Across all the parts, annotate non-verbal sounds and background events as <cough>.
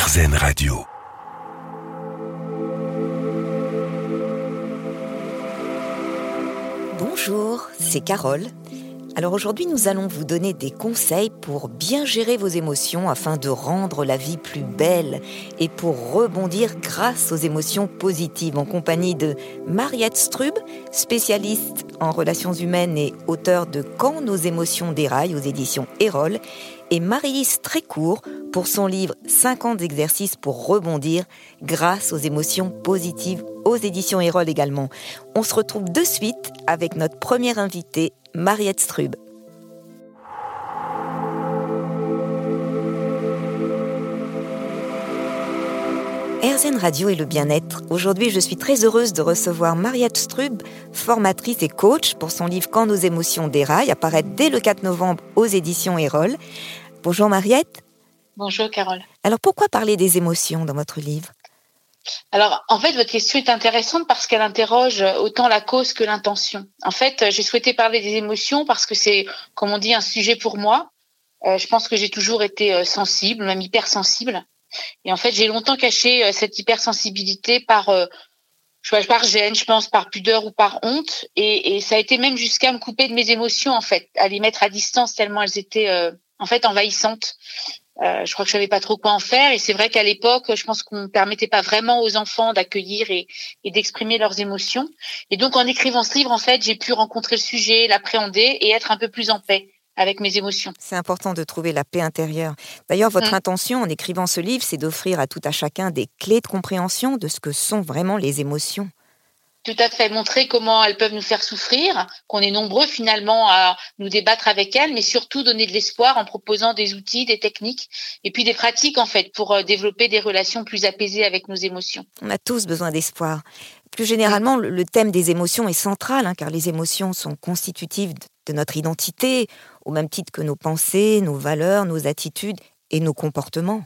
Radio. Bonjour, c'est Carole. Alors aujourd'hui, nous allons vous donner des conseils pour bien gérer vos émotions afin de rendre la vie plus belle et pour rebondir grâce aux émotions positives en compagnie de Mariette Strub, spécialiste en relations humaines et auteur de Quand nos émotions déraillent aux éditions Erol, et Marie-Lise Trécourt pour son livre 50 exercices pour rebondir grâce aux émotions positives aux éditions Erol également. On se retrouve de suite avec notre première invitée, Mariette Strub. RZN Radio et le bien-être. Aujourd'hui, je suis très heureuse de recevoir Mariette Strub, formatrice et coach pour son livre Quand nos émotions déraillent, apparaître dès le 4 novembre aux éditions Erol. Bonjour Mariette. Bonjour Carole. Alors pourquoi parler des émotions dans votre livre? Alors, en fait, votre question est intéressante parce qu'elle interroge autant la cause que l'intention. En fait, j'ai souhaité parler des émotions parce que c'est, comme on dit, un sujet pour moi. Euh, je pense que j'ai toujours été euh, sensible, même hypersensible. Et en fait, j'ai longtemps caché euh, cette hypersensibilité par, je sais par gêne, je pense, par pudeur ou par honte. Et, et ça a été même jusqu'à me couper de mes émotions, en fait, à les mettre à distance tellement elles étaient, en fait, envahissantes. Euh, je crois que je savais pas trop quoi en faire et c'est vrai qu'à l'époque, je pense qu'on ne permettait pas vraiment aux enfants d'accueillir et, et d'exprimer leurs émotions. Et donc en écrivant ce livre, en fait, j'ai pu rencontrer le sujet, l'appréhender et être un peu plus en paix avec mes émotions. C'est important de trouver la paix intérieure. D'ailleurs, votre mmh. intention en écrivant ce livre, c'est d'offrir à tout à chacun des clés de compréhension de ce que sont vraiment les émotions tout à fait montrer comment elles peuvent nous faire souffrir, qu'on est nombreux finalement à nous débattre avec elles, mais surtout donner de l'espoir en proposant des outils, des techniques et puis des pratiques en fait pour euh, développer des relations plus apaisées avec nos émotions. On a tous besoin d'espoir. Plus généralement, le thème des émotions est central, hein, car les émotions sont constitutives de notre identité, au même titre que nos pensées, nos valeurs, nos attitudes et nos comportements.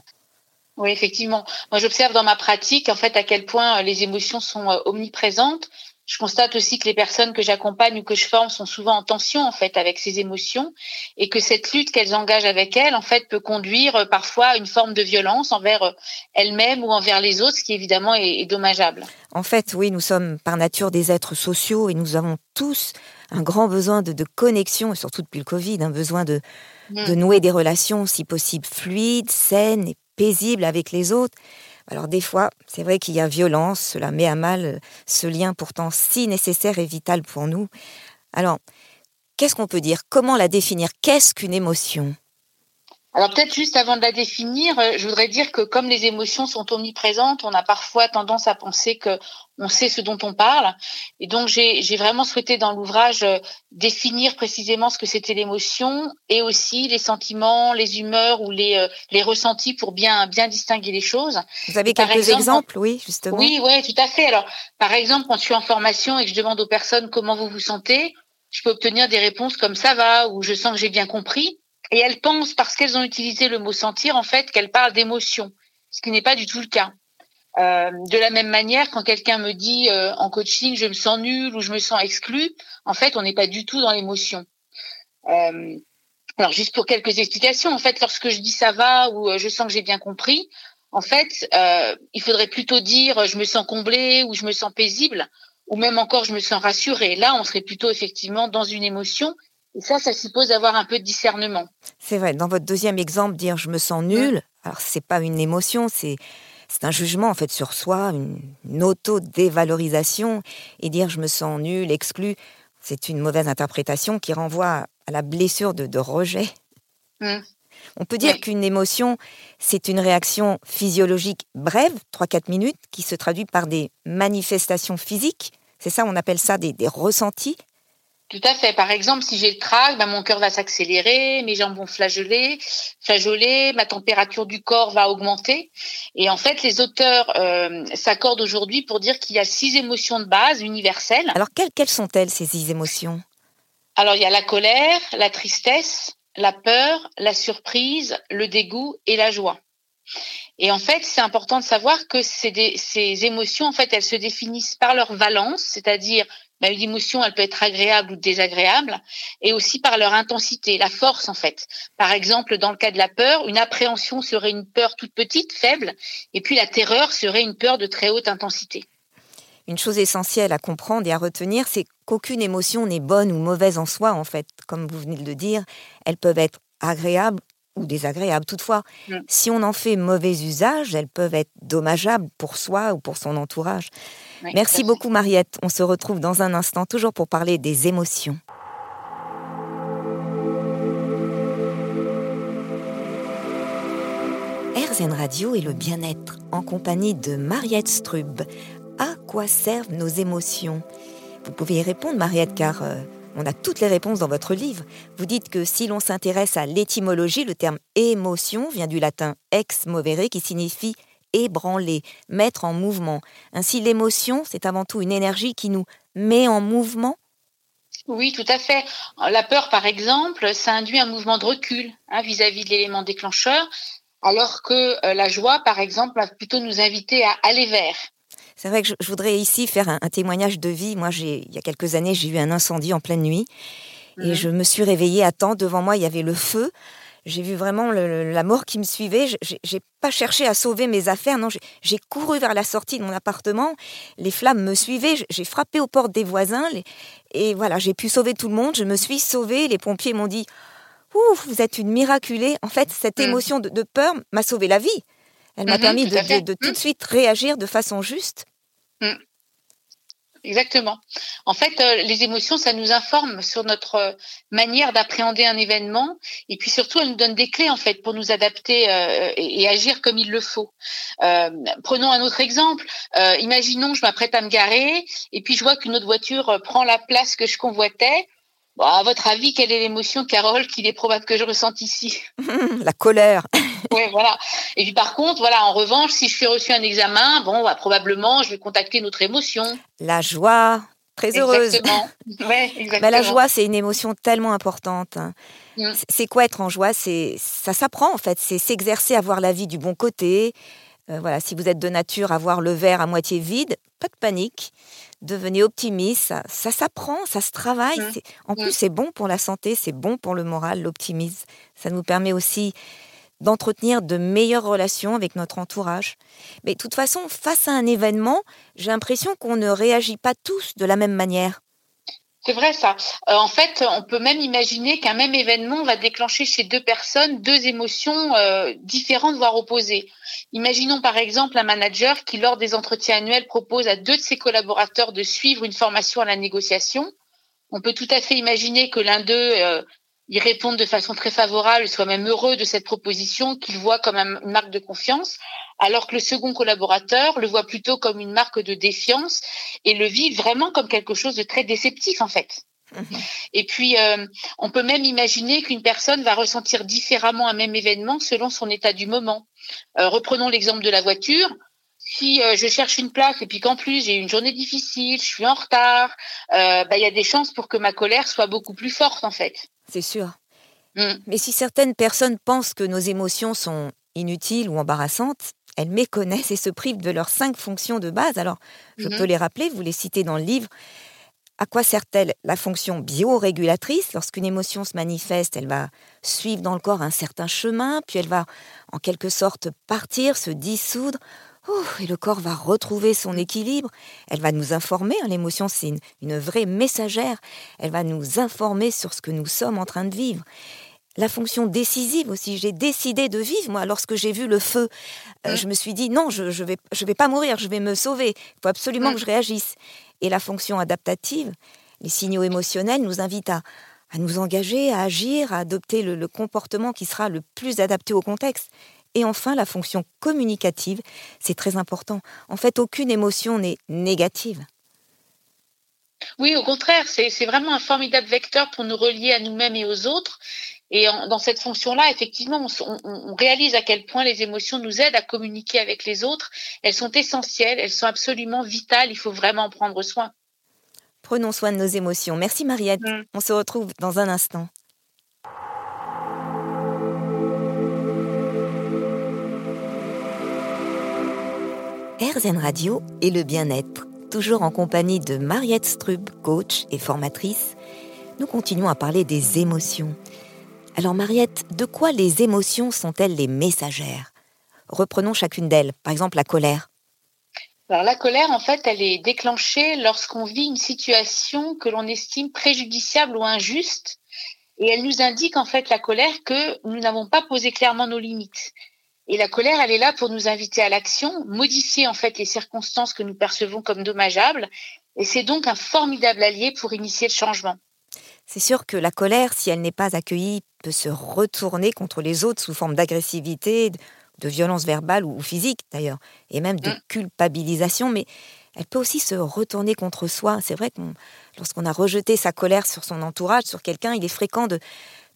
Oui, effectivement. Moi, j'observe dans ma pratique, en fait, à quel point euh, les émotions sont euh, omniprésentes. Je constate aussi que les personnes que j'accompagne ou que je forme sont souvent en tension, en fait, avec ces émotions et que cette lutte qu'elles engagent avec elles, en fait, peut conduire euh, parfois à une forme de violence envers elles-mêmes ou envers les autres, ce qui évidemment est, dommageable. En fait, oui, nous sommes par nature des êtres sociaux et nous avons tous un grand besoin de, de connexion, et surtout depuis le Covid, un besoin de, de mmh. nouer des relations, si possible, fluides, saines et paisible avec les autres. Alors des fois, c'est vrai qu'il y a violence, cela met à mal ce lien pourtant si nécessaire et vital pour nous. Alors, qu'est-ce qu'on peut dire? Comment la définir? Qu'est-ce qu'une émotion? Alors peut-être juste avant de la définir, euh, je voudrais dire que comme les émotions sont omniprésentes, on a parfois tendance à penser que on sait ce dont on parle. Et donc j'ai vraiment souhaité dans l'ouvrage euh, définir précisément ce que c'était l'émotion et aussi les sentiments, les humeurs ou les, euh, les ressentis pour bien bien distinguer les choses. Vous avez quelques exemples, oui, justement. Oui, oui, tout à fait. Alors par exemple, quand je suis en formation et que je demande aux personnes comment vous vous sentez, je peux obtenir des réponses comme ça va ou je sens que j'ai bien compris et elles pensent, parce qu'elles ont utilisé le mot sentir, en fait, qu'elles parlent d'émotion, ce qui n'est pas du tout le cas. Euh, de la même manière, quand quelqu'un me dit euh, en coaching, je me sens nul ou je me sens exclu, en fait, on n'est pas du tout dans l'émotion. Euh, alors, juste pour quelques explications, en fait, lorsque je dis ça va ou je sens que j'ai bien compris, en fait, il faudrait plutôt dire je me sens comblé ou je me sens paisible ou même encore je me sens rassuré. Là, on serait plutôt effectivement dans une émotion et ça, ça suppose d'avoir un peu de discernement. C'est vrai. Dans votre deuxième exemple, dire je me sens nul, alors c'est pas une émotion, c'est c'est un jugement en fait sur soi, une, auto-dévalorisation. Et dire je me sens nul, exclu, c'est une mauvaise interprétation qui renvoie à la blessure de, rejet. Mmh. On peut dire qu'une émotion, c'est une réaction physiologique brève, 3-4 minutes, qui se traduit par des manifestations physiques. C'est ça, on appelle ça des ressentis. Tout à fait. Par exemple, si j'ai le trac, ben, mon cœur va s'accélérer, mes jambes vont flageoler, flageoler, ma température du corps va augmenter. Et en fait, les auteurs euh, s'accordent aujourd'hui pour dire qu'il y a six émotions de base universelles. Alors, quelles, quelles sont-elles, ces six émotions? Alors, il y a la colère, la tristesse, la peur, la surprise, le dégoût et la joie. Et en fait, c'est important de savoir que ces, ces émotions, en fait, elles se définissent par leur valence, c'est-à-dire une émotion, elle peut être agréable ou désagréable, et aussi par leur intensité, la force en fait. Par exemple, dans le cas de la peur, une appréhension serait une peur toute petite, faible, et puis la terreur serait une peur de très haute intensité. Une chose essentielle à comprendre et à retenir, c'est qu'aucune émotion n'est bonne ou mauvaise en soi, en fait. Comme vous venez de le dire, elles peuvent être agréables ou désagréables. Toutefois, si on en fait mauvais usage, elles peuvent être dommageables pour soi ou pour son entourage. Merci beaucoup Mariette. On se retrouve dans un instant toujours pour parler des émotions. RZN Radio et le bien-être en compagnie de Mariette Strub. À quoi servent nos émotions? Vous pouvez y répondre Mariette car euh, on a toutes les réponses dans votre livre. Vous dites que si l'on s'intéresse à l'étymologie, le terme émotion vient du latin ex movere qui signifie ébranler, mettre en mouvement. Ainsi, l'émotion, c'est avant tout une énergie qui nous met en mouvement oui, tout à fait. La peur, par exemple, ça induit un mouvement de recul hein, vis-à-vis de l'élément déclencheur, alors que euh, la joie, par exemple, va plutôt nous inviter à aller vers. C'est vrai que je, voudrais ici faire un, témoignage de vie. Moi, il y a quelques années, j'ai eu un incendie en pleine nuit et mhm. je me suis réveillée à temps. Devant moi, il y avait le feu. J'ai vu vraiment la mort qui me suivait. J'ai pas cherché à sauver mes affaires. Non, j'ai couru vers la sortie de mon appartement. Les flammes me suivaient. J'ai frappé aux portes des voisins. et voilà, j'ai pu sauver tout le monde. Je me suis sauvée. Les pompiers m'ont dit Ouf, vous êtes une miraculée. En fait, cette mm. émotion de, peur m'a sauvé la vie. Elle m'a mm-hmm, permis de, tout de mm. suite réagir de façon juste. Mm. Exactement. En fait, euh, les émotions, ça nous informe sur notre euh, manière d'appréhender un événement, et puis surtout, elles nous donnent des clés en fait pour nous adapter euh, et, agir comme il le faut. prenons un autre exemple. imaginons, je m'apprête à me garer, et puis je vois qu'une autre voiture prend la place que je convoitais. Bon, à votre avis, quelle est l'émotion, Carole, qu'il est probable que je ressente ici? <laughs> La colère. <laughs> oui, voilà. Et puis par contre, voilà, en revanche, si je fais reçu un examen, bon, bah, probablement, je vais contacter notre émotion. La joie, très heureuse. Exactement. <laughs> Ouais, exactement. Bah, la joie, c'est une émotion tellement importante. Mm. C'est quoi être en joie? C'est ça s'apprend en fait. C'est s'exercer à voir la vie du bon côté. Euh, voilà, si vous êtes de nature à voir le verre à moitié vide, pas de panique devenez optimiste. Ça, s'apprend, ça se travaille. Mmh. En plus, mmh. c'est bon pour la santé, c'est bon pour le moral, l'optimisme. Ça nous permet aussi d'entretenir de meilleures relations avec notre entourage. Mais de toute façon, face à un événement, j'ai l'impression qu'on ne réagit pas tous de la même manière. C'est vrai ça. Euh, en fait, on peut même imaginer qu'un même événement va déclencher chez deux personnes deux émotions euh, différentes, voire opposées. Imaginons par exemple un manager qui, lors des entretiens annuels, propose à deux de ses collaborateurs de suivre une formation à la négociation. On peut tout à fait imaginer que l'un d'eux euh, y réponde de façon très favorable, soit même heureux de cette proposition, qu'il voit comme une marque de confiance, alors que le second collaborateur le voit plutôt comme une marque de défiance et le vit vraiment comme quelque chose de très déceptif en fait. Mhm. Et puis, euh, on peut même imaginer qu'une personne va ressentir différemment un même événement selon son état du moment. Euh, reprenons l'exemple de la voiture. Si euh, je cherche une place et puis qu'en plus j'ai une journée difficile, je suis en retard, bah, il y a des chances pour que ma colère soit beaucoup plus forte en fait. C'est sûr. Mm. Mais si certaines personnes pensent que nos émotions sont inutiles ou embarrassantes, elles méconnaissent et se privent de leurs cinq fonctions de base. Alors, je mm-hmm. peux les rappeler, vous les citez dans le livre. À quoi sert-elle La fonction biorégulatrice? Lorsqu'une émotion se manifeste, elle va suivre dans le corps un certain chemin, puis elle va en quelque sorte partir, se dissoudre. Et le corps va retrouver son équilibre. Elle va nous informer. Hein, l'émotion, c'est une, une vraie messagère. Elle va nous informer sur ce que nous sommes en train de vivre la fonction décisive aussi. J'ai décidé de vivre, moi, lorsque j'ai vu le feu. Euh, mmh. Je me suis dit, non, je ne vais, je vais pas mourir, je vais me sauver. Il faut absolument mmh. que je réagisse. Et la fonction adaptative, les signaux émotionnels nous invitent à, à nous engager, à agir, à adopter le, le, comportement qui sera le plus adapté au contexte. Et enfin, la fonction communicative, c'est très important. En fait, aucune émotion n'est négative. Oui, au contraire, c'est vraiment un formidable vecteur pour nous relier à nous-mêmes et aux autres. Et dans cette fonction-là, effectivement, on, réalise à quel point les émotions nous aident à communiquer avec les autres. Elles sont essentielles, elles sont absolument vitales. Il faut vraiment en prendre soin. Prenons soin de nos émotions. Merci Mariette. Mm. On se retrouve dans un instant. RZN Radio et le bien-être toujours en compagnie de Mariette Strub, coach et formatrice. Nous continuons à parler des émotions. Alors Mariette, de quoi les émotions sont-elles les messagères? Reprenons chacune d'elles. Par exemple, la colère. Alors la colère, en fait, elle est déclenchée lorsqu'on vit une situation que l'on estime préjudiciable ou injuste, et elle nous indique en fait la colère que nous n'avons pas posé clairement nos limites. Et la colère, elle est là pour nous inviter à l'action, modifier en fait les circonstances que nous percevons comme dommageables, et c'est donc un formidable allié pour initier le changement. C'est sûr que la colère, si elle n'est pas accueillie, peut se retourner contre les autres sous forme d'agressivité, de violence verbale ou physique d'ailleurs, et même de mm. culpabilisation, mais elle peut aussi se retourner contre soi. C'est vrai que lorsqu'on a rejeté sa colère sur son entourage, sur quelqu'un, il est fréquent de,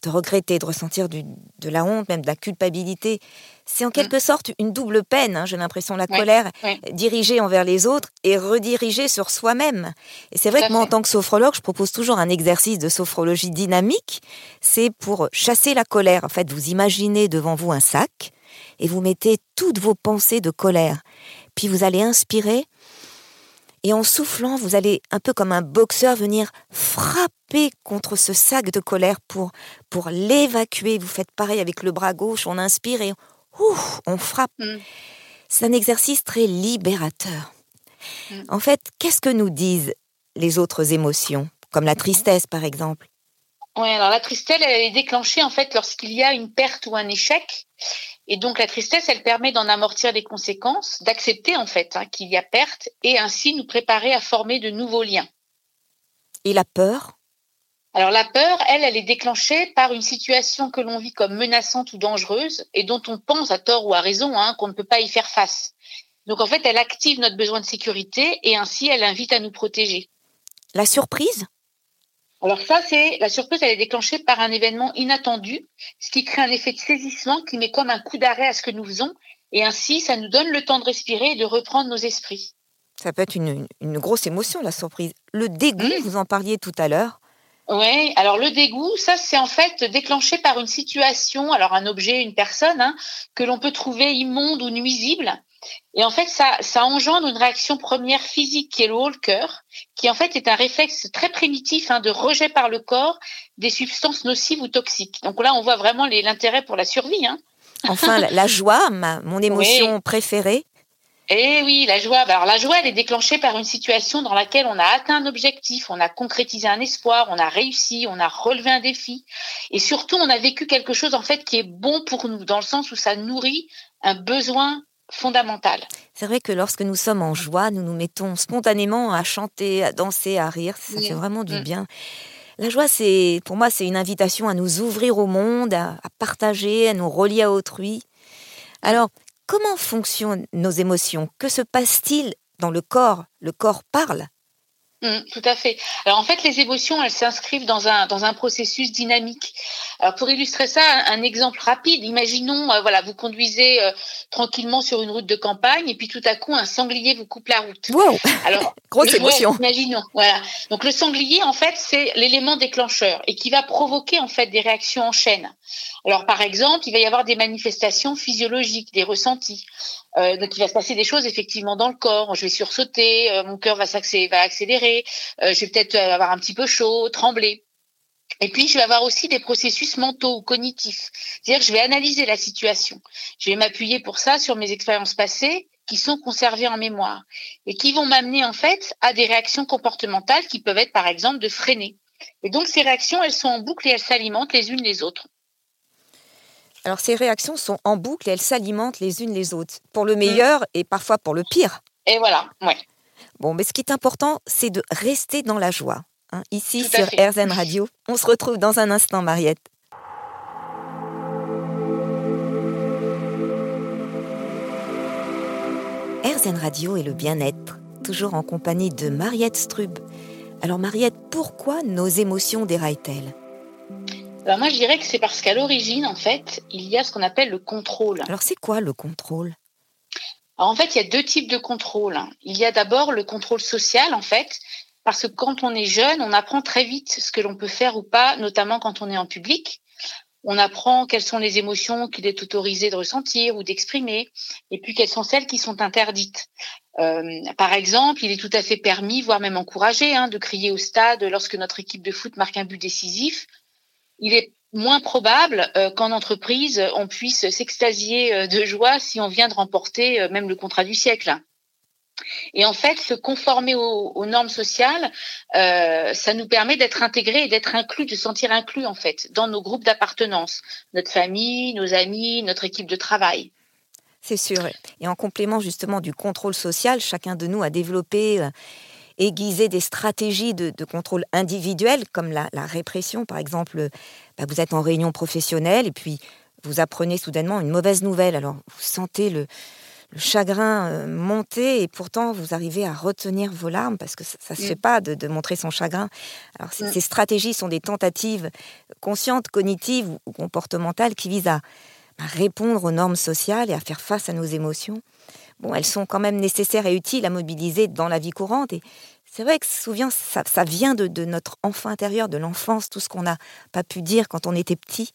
de regretter, de ressentir de la honte, même de la culpabilité. C'est en mm. quelque sorte une double peine, hein, j'ai l'impression, la colère dirigée envers les autres et redirigée sur soi-même. Et c'est vrai que moi, en tant que sophrologue, je propose toujours un exercice de sophrologie dynamique. C'est pour chasser la colère. En fait, vous imaginez devant vous un sac et vous mettez toutes vos pensées de colère. Puis vous allez inspirer et en soufflant, vous allez un peu comme un boxeur venir frapper contre ce sac de colère pour, pour l'évacuer. Vous faites pareil avec le bras gauche, on inspire et ouf, on frappe. Mm. C'est un exercice très libérateur. Mm. En fait, qu'est-ce que nous disent les autres émotions, comme la tristesse par exemple? Oui, alors la tristesse, elle est déclenchée en fait lorsqu'il y a une perte ou un échec. Et donc la tristesse, elle permet d'en amortir les conséquences, d'accepter en fait hein, qu'il y a perte et ainsi nous préparer à former de nouveaux liens. Et la peur? Alors la peur, elle, elle est déclenchée par une situation que l'on vit comme menaçante ou dangereuse et dont on pense à tort ou à raison hein, qu'on ne peut pas y faire face. Donc en fait, elle active notre besoin de sécurité et ainsi elle invite à nous protéger. La surprise? Alors ça, c'est la surprise, elle est déclenchée par un événement inattendu, ce qui crée un effet de saisissement qui met comme un coup d'arrêt à ce que nous faisons, et ainsi, ça nous donne le temps de respirer et de reprendre nos esprits. Ça peut être une, grosse émotion, la surprise. Le dégoût, mmh. vous en parliez tout à l'heure. Oui, alors le dégoût, ça c'est en fait déclenché par une situation, alors un objet, une personne, hein, que l'on peut trouver immonde ou nuisible. Et en fait, ça, ça engendre une réaction première physique qui est le cœur, qui en fait est un réflexe très primitif hein, de rejet par le corps des substances nocives ou toxiques. Donc là, on voit vraiment l'intérêt pour la survie. Hein. Enfin, la, joie, mon émotion préférée. Eh oui, la joie. Alors la joie, elle est déclenchée par une situation dans laquelle on a atteint un objectif, on a concrétisé un espoir, on a réussi, on a relevé un défi, et surtout on a vécu quelque chose en fait qui est bon pour nous, dans le sens où ça nourrit un besoin C'est vrai que lorsque nous sommes en joie, nous nous mettons spontanément à chanter, à danser, à rire. Ça fait vraiment du mm. bien. La joie, c'est, pour moi, c'est une invitation à nous ouvrir au monde, à, à partager, à nous relier à autrui. Alors, Comment fonctionnent nos émotions? Que se passe-t-il dans le corps? Le corps parle? Mmh, tout à fait. Alors en fait, les émotions, elles s'inscrivent dans un dans un processus dynamique. Alors pour illustrer ça, un, exemple rapide. Imaginons, euh, voilà, vous conduisez euh, tranquillement sur une route de campagne et puis tout à coup un sanglier vous coupe la route. Wow. Alors <laughs> grosse émotion. imaginons, voilà. Donc le sanglier, en fait, c'est l'élément déclencheur et qui va provoquer en fait des réactions en chaîne. Alors par exemple, il va y avoir des manifestations physiologiques, des ressentis. Euh, donc il va se passer des choses effectivement dans le corps. Je vais sursauter, euh, mon cœur va, va accélérer, euh, je vais peut-être avoir un petit peu chaud, trembler. Et puis, je vais avoir aussi des processus mentaux ou cognitifs. C'est-à-dire je vais analyser la situation. Je vais m'appuyer pour ça sur mes expériences passées qui sont conservées en mémoire et qui vont m'amener en fait à des réactions comportementales qui peuvent être par exemple de freiner. Et donc, ces réactions, elles sont en boucle et elles s'alimentent les unes les autres. Alors ces réactions sont en boucle et elles s'alimentent les unes les autres, pour le meilleur et parfois pour le pire. Et voilà, ouais. Bon, mais ce qui est important, c'est de rester dans la joie. Hein. Ici sur RZN Radio, on se retrouve dans un instant, Mariette. RZN Radio et le bien-être, toujours en compagnie de Mariette Strub. Alors Mariette, pourquoi nos émotions déraillent-elles? Alors moi, je dirais que c'est parce qu'à l'origine, en fait, il y a ce qu'on appelle le contrôle. Alors c'est quoi le contrôle? En fait, il y a deux types de contrôle. Il y a d'abord le contrôle social, en fait, parce que quand on est jeune, on apprend très vite ce que l'on peut faire ou pas, notamment quand on est en public. On apprend quelles sont les émotions qu'il est autorisé de ressentir ou d'exprimer, et puis quelles sont celles qui sont interdites. par exemple, il est tout à fait permis, voire même encouragé, hein, de crier au stade lorsque notre équipe de foot marque un but décisif. Il est moins probable qu'en entreprise, on puisse s'extasier de joie si on vient de remporter même le contrat du siècle. Et en fait, se conformer aux, normes sociales, euh, ça nous permet d'être intégrés et d'être inclus, de sentir inclus en fait dans nos groupes d'appartenance, notre famille, nos amis, notre équipe de travail. C'est sûr. Et en complément justement du contrôle social, chacun de nous a développé, aiguisé des stratégies de, contrôle individuel, comme la, répression. Par exemple, bah, vous êtes en réunion professionnelle et puis vous apprenez soudainement une mauvaise nouvelle. Alors vous sentez le, le chagrin euh, monter et pourtant vous arrivez à retenir vos larmes parce que ça ne se mm. fait pas de, montrer son chagrin. Alors mm. ces stratégies sont des tentatives conscientes, cognitives ou comportementales qui visent à, répondre aux normes sociales et à faire face à nos émotions. Bon, elles sont quand même nécessaires et utiles à mobiliser dans la vie courante et c'est vrai que souvent ça, vient de, notre enfant intérieur, de l'enfance, tout ce qu'on n'a pas pu dire quand on était petit.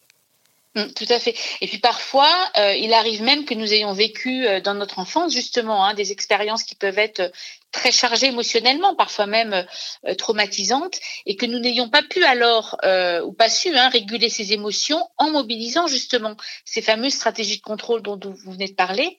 Mm, tout à fait. Et puis parfois, euh, il arrive même que nous ayons vécu euh, dans notre enfance justement hein, des expériences qui peuvent être très chargées émotionnellement, parfois même euh, traumatisantes, et que nous n'ayons pas pu alors ou pas su hein, réguler ces émotions en mobilisant justement ces fameuses stratégies de contrôle dont vous venez de parler.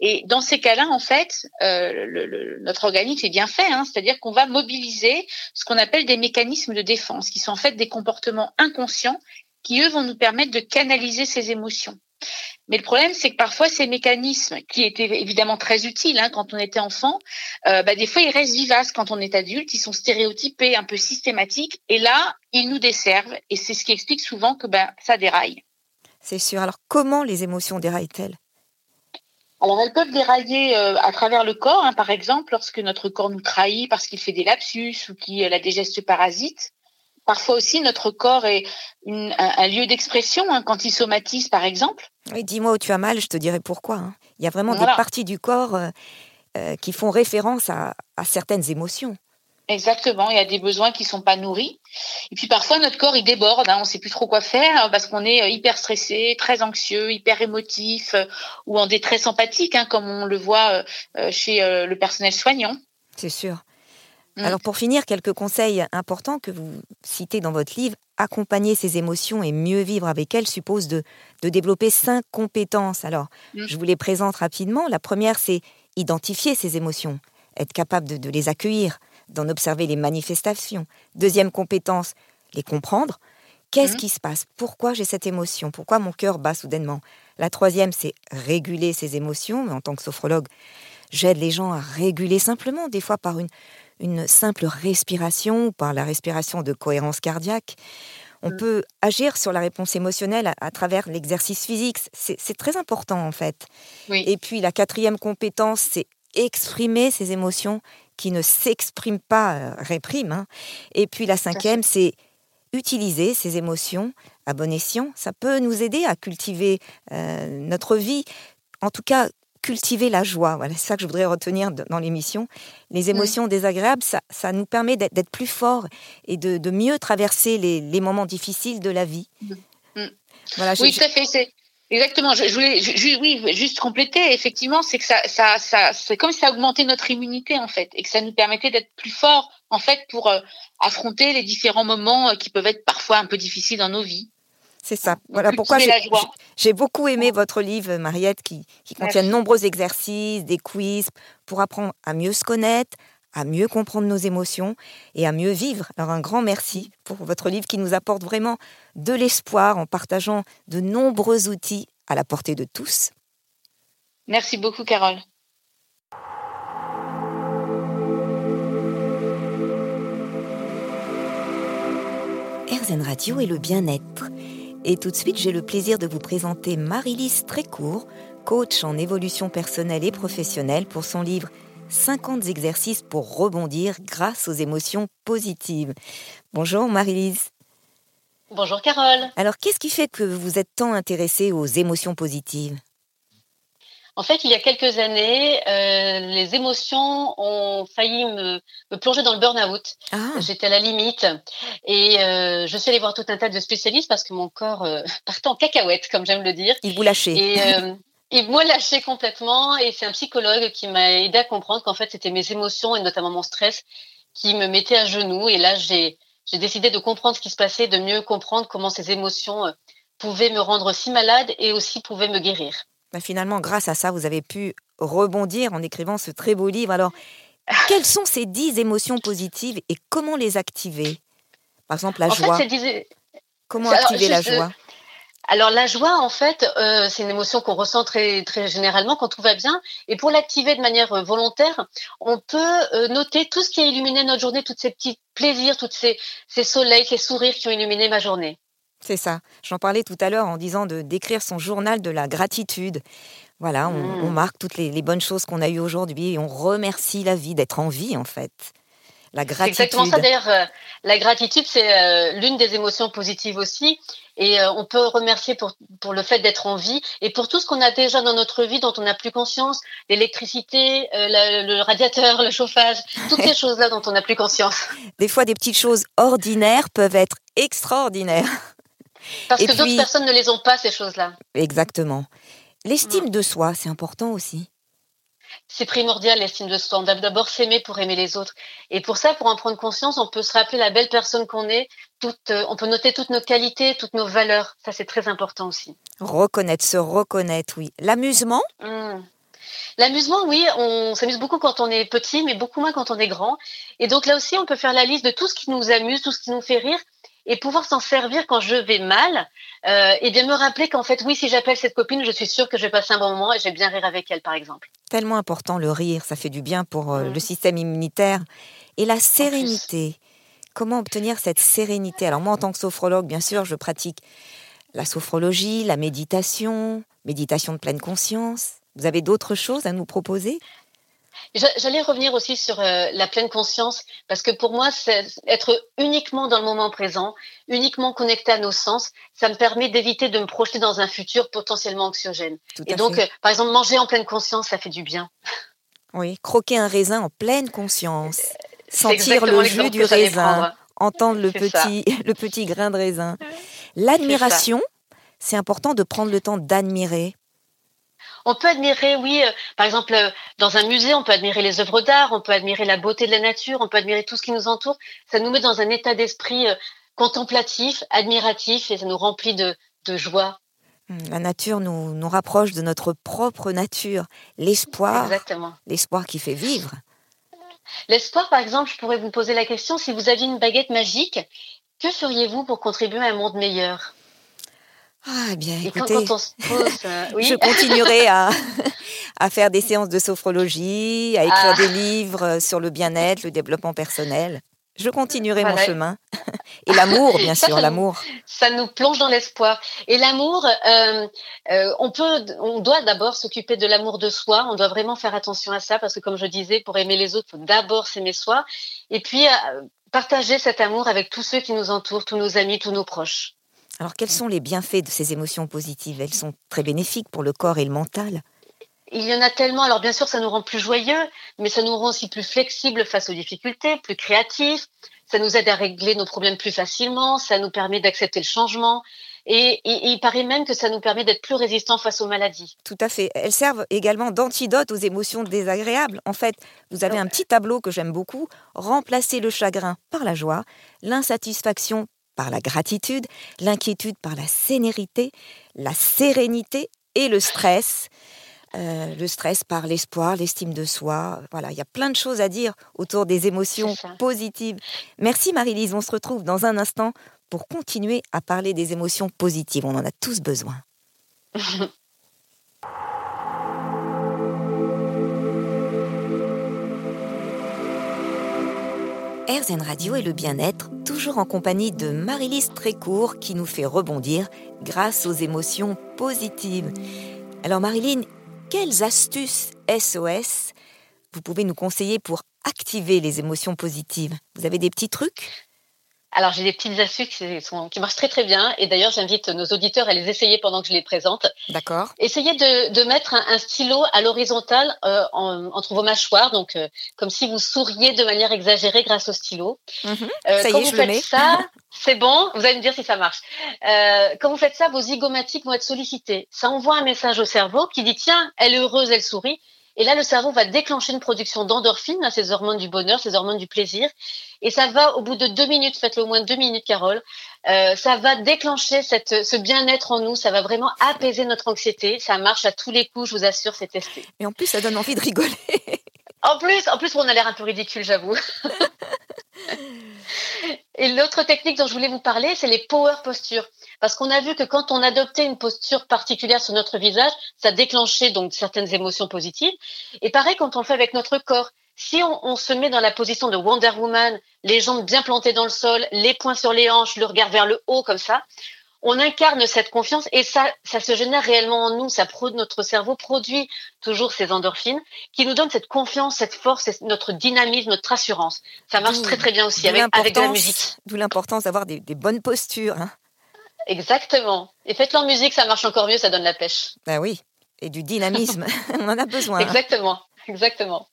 Et dans ces cas-là, en fait, notre organisme est bien fait, hein, c'est-à-dire qu'on va mobiliser ce qu'on appelle des mécanismes de défense, qui sont en fait des comportements inconscients qui, eux, vont nous permettre de canaliser ces émotions. Mais le problème, c'est que parfois, ces mécanismes, qui étaient évidemment très utiles hein, quand on était enfant, euh, bah, des fois, ils restent vivaces quand on est adulte, ils sont stéréotypés, un peu systématiques, et là, ils nous desservent, et c'est ce qui explique souvent que bah, ça déraille. C'est sûr. Alors, comment les émotions déraillent-elles? Alors, elles peuvent dérailler euh, à travers le corps, hein, par exemple, lorsque notre corps nous trahit parce qu'il fait des lapsus ou qu'il a des gestes parasites. Parfois aussi, notre corps est un, lieu d'expression hein, quand il somatise, par exemple. Oui, dis-moi où tu as mal, je te dirai pourquoi. Hein. Il y a vraiment des parties du corps euh, euh, qui font référence à, certaines émotions. Exactement, il y a des besoins qui sont pas nourris. Et puis parfois notre corps il déborde, hein, on ne sait plus trop quoi faire parce qu'on est euh, hyper stressé, très anxieux, hyper émotif ou en détresse empathique, comme on le voit chez le personnel soignant. C'est sûr. Mm. Alors pour finir, quelques conseils importants que vous citez dans votre livre. Accompagner ses émotions et mieux vivre avec elles suppose de, développer cinq compétences. Alors, mm. je vous les présente rapidement. La première, c'est identifier ses émotions, être capable de, les accueillir, d'en observer les manifestations. Deuxième compétence, les comprendre. Qu'est-ce mm. qui se passe? Pourquoi j'ai cette émotion? Pourquoi mon cœur bat soudainement? La troisième, c'est réguler ses émotions. Mais en tant que sophrologue, j'aide les gens à réguler simplement, des fois par une, une simple respiration ou par la respiration de cohérence cardiaque. On mmh. peut agir sur la réponse émotionnelle à, travers l'exercice physique. C'est très important en fait. Et puis la quatrième compétence, c'est exprimer ses émotions qui ne s'expriment pas, euh, répriment. Hein. Et puis la cinquième, c'est utiliser ces émotions à bon escient. Ça peut nous aider à cultiver euh, notre vie. En tout cas, cultiver la joie. Voilà, c'est ça que je voudrais retenir dans l'émission. Les émotions désagréables, ça, ça, nous permet d'être plus forts et de, de mieux traverser les, les, moments difficiles de la vie. Mm. Mm. Oui, tout à fait. Exactement. Je, voulais, oui, juste compléter. Effectivement, c'est que ça, ça, ça c'est comme si ça augmentait notre immunité en fait, et que ça nous permettait d'être plus forts en fait pour euh, affronter les différents moments euh, qui peuvent être parfois un peu difficiles dans nos vies. C'est ça. Voilà pourquoi j'ai beaucoup aimé votre livre, Mariette, qui, contient de nombreux exercices, des quiz, pour apprendre à mieux se connaître, à mieux comprendre nos émotions et à mieux vivre. Alors un grand merci pour votre livre qui nous apporte vraiment de l'espoir en partageant de nombreux outils à la portée de tous. Merci beaucoup, Carole. RZN Radio et le bien-être. Et tout de suite, j'ai le plaisir de vous présenter Marie-Lise Trécourt, coach en évolution personnelle et professionnelle pour son livre 50 exercices pour rebondir grâce aux émotions positives. Bonjour Marie-Lise. Bonjour Carole. Alors, qu'est-ce qui fait que vous êtes tant intéressée aux émotions positives? En fait, il y a quelques années, euh, les émotions ont failli me, plonger dans le burn-out. Ah. J'étais à la limite et euh, je suis allée voir tout un tas de spécialistes parce que mon corps euh, <laughs> partait en cacahuète, comme j'aime le dire. Il vous lâchait. Et m'ont lâché complètement et c'est un psychologue qui m'a aidé à comprendre qu'en fait c'était mes émotions et notamment mon stress qui me mettaient à genoux et là j'ai décidé de comprendre ce qui se passait, de mieux comprendre comment ces émotions pouvaient me rendre si malade et aussi pouvaient me guérir. Bah, finalement, grâce à ça, vous avez pu rebondir en écrivant ce très beau livre. Alors, quelles sont ces dix émotions positives et comment les activer? Par exemple, la joie. Comment activer la joie? Alors la joie, en fait, euh, c'est une émotion qu'on ressent très, très généralement quand tout va bien. Et pour l'activer de manière euh, volontaire, on peut euh, noter tout ce qui a illuminé notre journée, tous ces petits plaisirs, tous ces, ces soleils, ces sourires qui ont illuminé ma journée. C'est ça. J'en parlais tout à l'heure en disant de d'écrire son journal de la gratitude. Voilà, on, mmh. on marque toutes les, les bonnes choses qu'on a eues aujourd'hui et on remercie la vie d'être en vie, en fait. La gratitude. C'est exactement ça. D'ailleurs, euh, la gratitude, c'est euh, l'une des émotions positives aussi. Et euh, on peut remercier pour, pour le fait d'être en vie et pour tout ce qu'on a déjà dans notre vie dont on n'a plus conscience, l'électricité, le radiateur, le chauffage, toutes ces <laughs> choses-là dont on n'a plus conscience. Des fois, des petites choses ordinaires peuvent être extraordinaires. Parce que d'autres personnes ne les ont pas, ces choses-là. Exactement. L'estime de soi, c'est important aussi c'est primordial l'estime de soi. On doit d'abord s'aimer pour aimer les autres. Et pour ça, pour en prendre conscience, on peut se rappeler la belle personne qu'on est. Euh, on peut noter toutes nos qualités, toutes nos valeurs. Ça, c'est très important aussi. Reconnaître, se reconnaître, oui. L'amusement? Mmh. L'amusement, oui, on s'amuse beaucoup quand on est petit, mais beaucoup moins quand on est grand. Et donc là aussi, on peut faire la liste de tout ce qui nous amuse, tout ce qui nous fait rire, et pouvoir s'en servir quand je vais mal, euh, et bien me rappeler qu'en fait, oui, si j'appelle cette copine, je suis sûre que je vais passer un bon moment et je vais bien rire avec elle, par exemple. Tellement important le rire, ça fait du bien pour euh, mmh. le système immunitaire. Et la sérénité, comment obtenir cette sérénité? Alors moi, en tant que sophrologue, bien sûr, je pratique la sophrologie, la méditation, méditation de pleine conscience. Vous avez d'autres choses à nous proposer? J'allais revenir aussi sur euh, la pleine conscience, parce que pour moi, c'est être uniquement dans le moment présent, uniquement connecté à nos sens, ça me permet d'éviter de me projeter dans un futur potentiellement anxiogène. Et donc, euh, par exemple, manger en pleine conscience, ça fait du bien. Oui, croquer un raisin en pleine conscience, sentir le jus du raisin, entendre le petit, <laughs> le petit grain de raisin. L'admiration, c'est important de prendre le temps d'admirer on peut admirer, oui, euh, par exemple, euh, dans un musée, on peut admirer les œuvres d'art, on peut admirer la beauté de la nature, on peut admirer tout ce qui nous entoure. Ça nous met dans un état d'esprit euh, contemplatif, admiratif, et ça nous remplit de, joie. Mmh, la nature nous, nous rapproche de notre propre nature, l'espoir, l'espoir qui fait vivre. L'espoir, par exemple, je pourrais vous poser la question, si vous aviez une baguette magique, que feriez-vous pour contribuer à un monde meilleur? Ah, bien, écoutez, je continuerai à, à, faire des séances de sophrologie, à écrire ah. des livres sur le bien-être, le développement personnel. Je continuerai mon chemin. <laughs> Et l'amour, bien sûr, l'amour. Ça nous plonge dans l'espoir. Et l'amour, euh, euh, on peut, on doit d'abord s'occuper de l'amour de soi. On doit vraiment faire attention à ça parce que, comme je disais, pour aimer les autres, il faut d'abord s'aimer soi. Et puis euh, partager cet amour avec tous ceux qui nous entourent, tous nos amis, tous nos proches. Alors quels sont les bienfaits de ces émotions positives? Elles sont très bénéfiques pour le corps et le mental. Il y en a tellement. Alors bien sûr, ça nous rend plus joyeux, mais ça nous rend aussi plus flexibles face aux difficultés, plus créatifs. Ça nous aide à régler nos problèmes plus facilement. Ça nous permet d'accepter le changement. Et, il paraît même que ça nous permet d'être plus résistants face aux maladies. Tout à fait. Elles servent également d'antidote aux émotions désagréables. En fait, vous avez un petit tableau que j'aime beaucoup. Remplacer le chagrin par la joie, l'insatisfaction par la gratitude, l'inquiétude par la sénérité, la sérénité et le stress. Euh, le stress par l'espoir, l'estime de soi. Voilà, il y a plein de choses à dire autour des émotions positives. Merci Marie-Lise, on se retrouve dans un instant pour continuer à parler des émotions positives. On en a tous besoin. <laughs> RZN Radio et le bien-être, toujours en compagnie de Marie-Lise Trécourt qui nous fait rebondir grâce aux émotions positives. Alors Marilyn, quelles astuces SOS vous pouvez nous conseiller pour activer les émotions positives? Vous avez des petits trucs? Alors j'ai des petites astuces qui, sont, qui marchent très très bien et d'ailleurs j'invite nos auditeurs à les essayer pendant que je les présente. D'accord. Essayez de, de mettre un, stylo à l'horizontale euh, entre vos mâchoires, donc euh, comme si vous souriez de manière exagérée grâce au stylo. Mhm. Euh, ça quand vous faites ça, c'est bon. Vous allez me dire si ça marche. quand vous faites ça, vos zygomatiques vont être sollicités. Ça envoie un message au cerveau qui dit tiens, elle est heureuse, elle sourit. Et là, le cerveau va déclencher une production d'endorphines, hein, ces hormones du bonheur, ces hormones du plaisir. Et ça va, au bout de deux minutes, faites-le au moins deux minutes, Carole, euh, ça va déclencher cette, ce bien-être en nous. Ça va vraiment apaiser notre anxiété. Ça marche à tous les coups, je vous assure, c'est testé. Et en plus, ça donne envie de rigoler. <laughs> en plus, en plus, on a l'air un peu ridicule, j'avoue. <laughs> Et l'autre technique dont je voulais vous parler, c'est les power postures. Parce qu'on a vu que quand on adoptait une posture particulière sur notre visage, ça déclenchait donc certaines émotions positives. Et pareil quand on le fait avec notre corps. Si on, on, se met dans la position de Wonder Woman, les jambes bien plantées dans le sol, les poings sur les hanches, le regard vers le haut comme ça, on incarne cette confiance et ça, ça se génère réellement en nous. Ça notre cerveau produit toujours ces endorphines qui nous donnent cette confiance, cette force, notre dynamisme, notre assurance. Ça marche très très bien aussi avec, avec de la musique. D'où l'importance d'avoir des, bonnes postures. Hein. Exactement. Et faites-le en musique, ça marche encore mieux, ça donne la pêche. Ben oui, et du dynamisme. <laughs> on en a besoin. Exactement, exactement.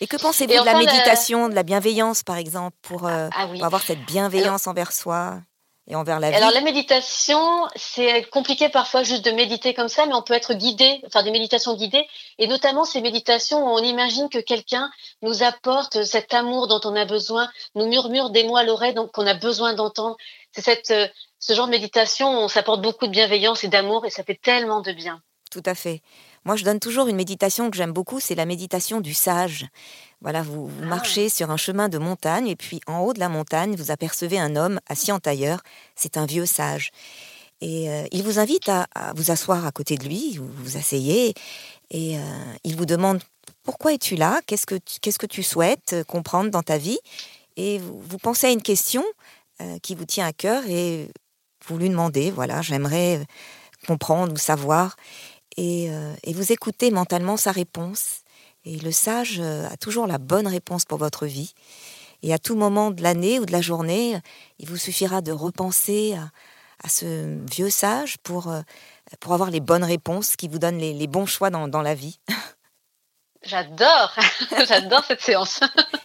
Et que pensez-vous de la méditation, de la bienveillance, par exemple, pour, euh, ah avoir cette bienveillance envers soi envers la vie Alors la méditation, c'est compliqué parfois juste de méditer comme ça, mais on peut être guidé, faire des méditations guidées, et notamment ces méditations où on imagine que quelqu'un nous apporte cet amour dont on a besoin, nous murmure des mots à l'oreille qu'on a besoin d'entendre. C'est cette, euh, ce genre de méditation on s'apporte beaucoup de bienveillance et d'amour, et ça fait tellement de bien. Tout à fait. Moi, je donne toujours une méditation que j'aime beaucoup, c'est la méditation du sage. Voilà, vous, ah. marchez sur un chemin de montagne et puis en haut de la montagne, vous apercevez un homme assis en tailleur. C'est un vieux sage. Et euh, il vous invite à, vous asseoir à côté de lui, vous vous asseyez et euh, il vous demande pourquoi es-tu là? Qu'est-ce que tu, qu'est-ce que tu souhaites euh, comprendre dans ta vie? Et vous, pensez à une question qui vous tient à cœur et vous lui demandez voilà, j'aimerais comprendre ou savoir. Et, et vous écoutez mentalement sa réponse. Et le sage euh, a toujours la bonne réponse pour votre vie. Et à tout moment de l'année ou de la journée, il vous suffira de repenser à, ce vieux sage pour, euh, pour avoir les bonnes réponses qui vous donnent les, bons choix dans, dans la vie. J'adore, <laughs> j'adore cette séance.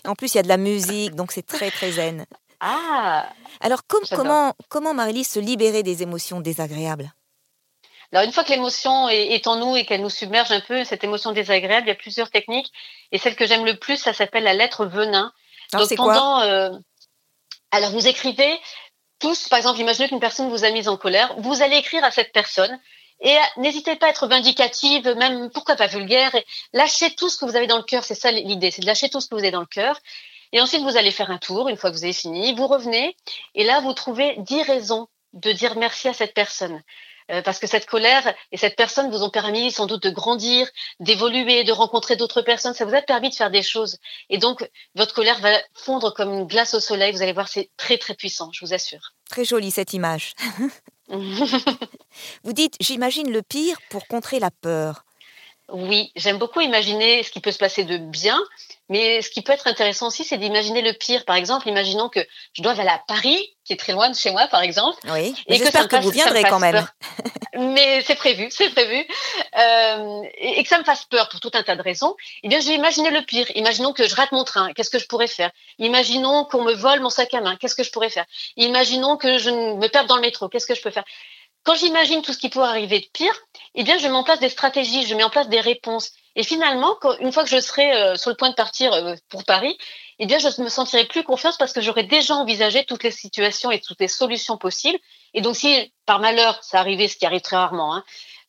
en plus, il y a de la musique, donc c'est très très zen. Ah. Alors comment comment Marie-Lise se libérer des émotions désagréables? Alors une fois que l'émotion est, en nous et qu'elle nous submerge un peu, cette émotion désagréable, il y a plusieurs techniques. Et celle que j'aime le plus, ça s'appelle la lettre venin. Alors, Donc pendant, euh, alors vous écrivez tous, par exemple, imaginez qu'une personne vous a mise en colère, vous allez écrire à cette personne. Et n'hésitez pas à être vindicative, même pourquoi pas vulgaire. Et lâchez tout ce que vous avez dans le cœur, c'est ça l'idée, c'est de lâcher tout ce que vous avez dans le cœur. Et ensuite, vous allez faire un tour, une fois que vous avez fini, vous revenez, et là, vous trouvez dix raisons de dire merci à cette personne. Euh, parce que cette colère et cette personne vous ont permis sans doute de grandir, d'évoluer, de rencontrer d'autres personnes. Ça vous a permis de faire des choses. Et donc, votre colère va fondre comme une glace au soleil. Vous allez voir, c'est très, très puissant, je vous assure. Très jolie cette image. <laughs> vous dites, j'imagine le pire pour contrer la peur. Oui, j'aime beaucoup imaginer ce qui peut se passer de bien, mais ce qui peut être intéressant aussi, c'est d'imaginer le pire. Par exemple, imaginons que je dois aller à Paris, qui est très loin de chez moi, par exemple. Oui, et que, vous viendrez quand même. mais c'est prévu, c'est prévu. Euh, et, que ça me fasse peur pour tout un tas de raisons. Eh bien, je vais imaginer le pire. Imaginons que je rate mon train. Qu'est-ce que je pourrais faire? Imaginons qu'on me vole mon sac à main. Qu'est-ce que je pourrais faire? Imaginons que je me perde dans le métro. Qu'est-ce que je peux faire? Quand j'imagine tout ce qui pourrait arriver de pire, eh bien, je mets en place des stratégies, je mets en place des réponses. Et finalement, une fois que je serai euh, sur le point de partir euh, pour Paris, eh bien, je me sentirai plus confiance parce que j'aurai déjà envisagé toutes les situations et toutes les solutions possibles. Et donc, si par malheur ça arrivait, ce qui arrive très rarement, hein,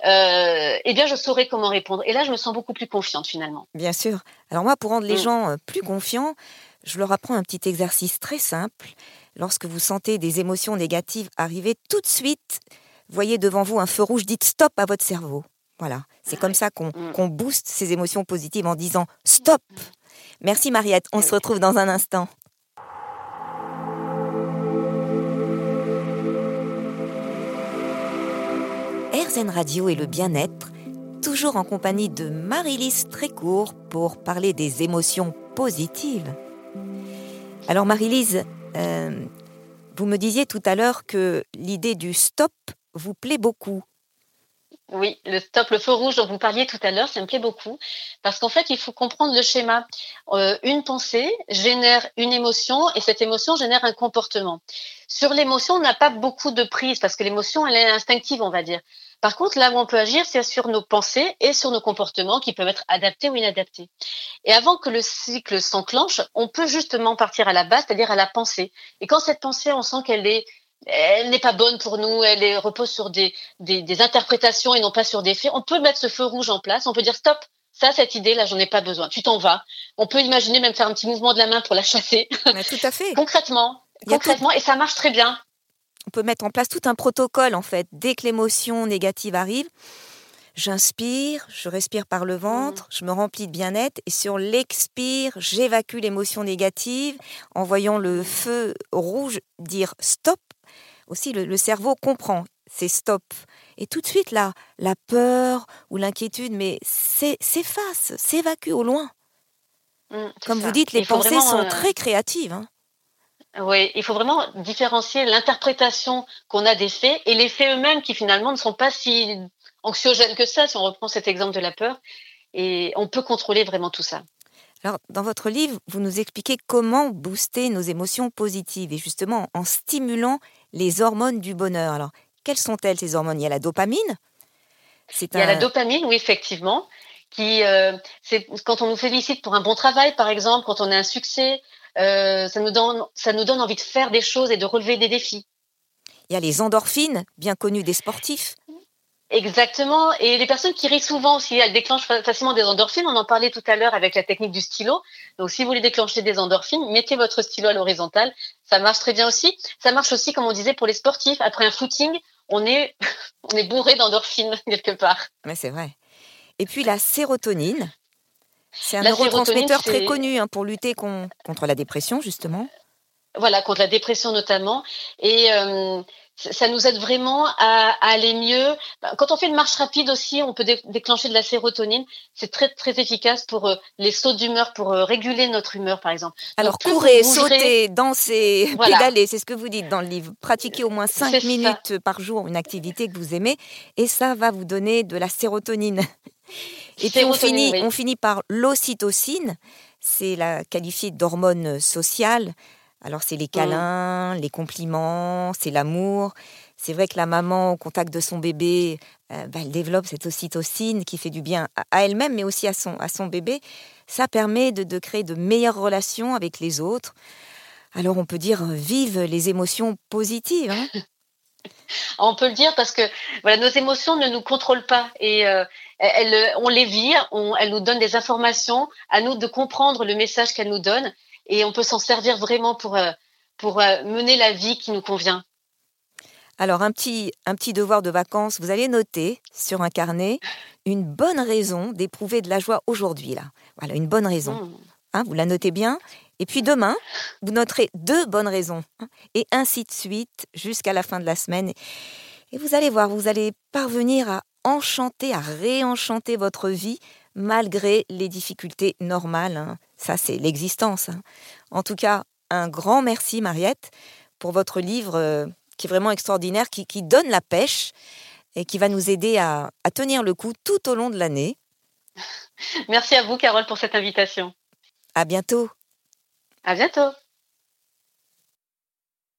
euh, eh bien, je saurai comment répondre. Et là, je me sens beaucoup plus confiante finalement. Bien sûr. Alors moi, pour rendre les mm. gens plus confiants, je leur apprends un petit exercice très simple. Lorsque vous sentez des émotions négatives arriver, tout de suite, voyez devant vous un feu rouge, dites stop à votre cerveau. Voilà, c'est comme ça qu'on mm. booste ces émotions positives en disant stop. Merci Mariette, on se retrouve dans un instant. RZN Radio et le bien-être, toujours en compagnie de Marie-Lise Trécourt pour parler des émotions positives. Alors Marie-Lise, euh, Vous me disiez tout à l'heure que l'idée du stop vous plaît beaucoup. Oui, le stop, le feu rouge dont vous parliez tout à l'heure, ça me plaît beaucoup parce qu'en fait, il faut comprendre le schéma. Euh, une pensée génère une émotion et cette émotion génère un comportement. Sur l'émotion, on n'a pas beaucoup de prise parce que l'émotion, elle est instinctive, on va dire. Par contre, là où on peut agir, c'est sur nos pensées et sur nos comportements qui peuvent être adaptés ou inadaptés. Et avant que le cycle s'enclenche, on peut justement partir à la base, c'est-à-dire à la pensée. Et quand cette pensée, on sent qu'elle est elle n'est pas bonne pour nous, elle repose sur des, des, interprétations et non pas sur des faits. On peut mettre ce feu rouge en place, on peut dire stop, ça, cette idée, là, j'en ai pas besoin. Tu t'en vas. On peut imaginer même faire un petit mouvement de la main pour la chasser. tout à fait. concrètement, concrètement, et ça marche très bien. On peut mettre en place tout un protocole, en fait. Dès que l'émotion négative arrive, j'inspire, je respire par le ventre, mmh. je me remplis de bien-être, et sur l'expire, j'évacue l'émotion négative en voyant le feu rouge dire stop aussi le, cerveau comprend, c'est stop. Et tout de suite, là, la peur ou l'inquiétude, mais s'efface, s'évacue au loin. Mmh, Comme vous dites, les pensées sont euh, très créatives. Hein. Oui, il faut vraiment différencier l'interprétation qu'on a des faits et les faits eux-mêmes qui finalement ne sont pas si anxiogènes que ça, si on reprend cet exemple de la peur. Et on peut contrôler vraiment tout ça. Alors, dans votre livre, vous nous expliquez comment booster nos émotions positives et justement en stimulant les hormones du bonheur. Alors, quelles sont-elles ces hormones? Il y a la dopamine. Il y a la dopamine, oui, effectivement, qui, euh, c'est quand on nous félicite pour un bon travail, par exemple, quand on a un succès, euh, ça nous donne, ça nous donne envie de faire des choses et de relever des défis. Il y a les endorphines, bien connues des sportifs. Exactement. Et les personnes qui rient souvent aussi, elles déclenchent facilement des endorphines. On en parlait tout à l'heure avec la technique du stylo. Donc, si vous voulez déclencher des endorphines, mettez votre stylo à l'horizontale. Ça marche très bien aussi. Ça marche aussi, comme on disait, pour les sportifs. Après un footing, on est, <laughs> on est bourré d'endorphines <laughs> quelque part. Mais c'est vrai. Et puis la sérotonine. C'est un neurotransmetteur très connu hein, pour lutter contre la dépression, justement. Voilà, contre la dépression notamment. Et euh, ça nous aide vraiment à, aller mieux. Bah, quand on fait une marche rapide aussi, on peut déclencher de la sérotonine. C'est très très efficace pour euh, les sauts d'humeur, pour euh, réguler notre humeur, par exemple. Alors courez, sautez, dansez, <laughs> pédalez, c'est ce que vous dites dans le livre. Pratiquez au moins 5 minutes par jour une activité que vous aimez et ça va vous donner de la sérotonine. <laughs> Et puis on finit, on finit par l'ocytocine, c'est la qualifiée d'hormone sociale alors c'est les mmh. câlins, les compliments, c'est l'amour. C'est vrai que la maman au contact de son bébé, euh, bah, elle développe cette ocytocine qui fait du bien à elle-même, mais aussi à son, à son bébé. Ça permet de, créer de meilleures relations avec les autres. Alors on peut dire euh, vive les émotions positives. Hein. <laughs> on peut le dire parce que voilà, nos émotions ne nous contrôlent pas et euh, on les vit, elles nous donnent des informations, à nous de comprendre le message qu'elles nous donnent et on peut s'en servir vraiment pour, euh, pour euh, mener la vie qui nous convient. Alors, un petit, un petit devoir de vacances, vous allez noter sur un carnet une bonne raison d'éprouver de la joie aujourd'hui. Là. Voilà, une bonne raison. Mmh. Hein, vous la notez bien. Et puis demain, vous noterez deux bonnes raisons. Hein, et ainsi de suite jusqu'à la fin de la semaine. Et vous allez voir, vous allez parvenir à enchanter, à réenchanter votre vie malgré les difficultés normales. Hein. Ça, c'est l'existence. Hein. En tout cas, un grand merci, Mariette, pour votre livre euh, qui est vraiment extraordinaire, qui, donne la pêche et qui va nous aider à, à tenir le coup tout au long de l'année. <laughs> Merci à vous, Carole, pour cette invitation. À bientôt. À bientôt.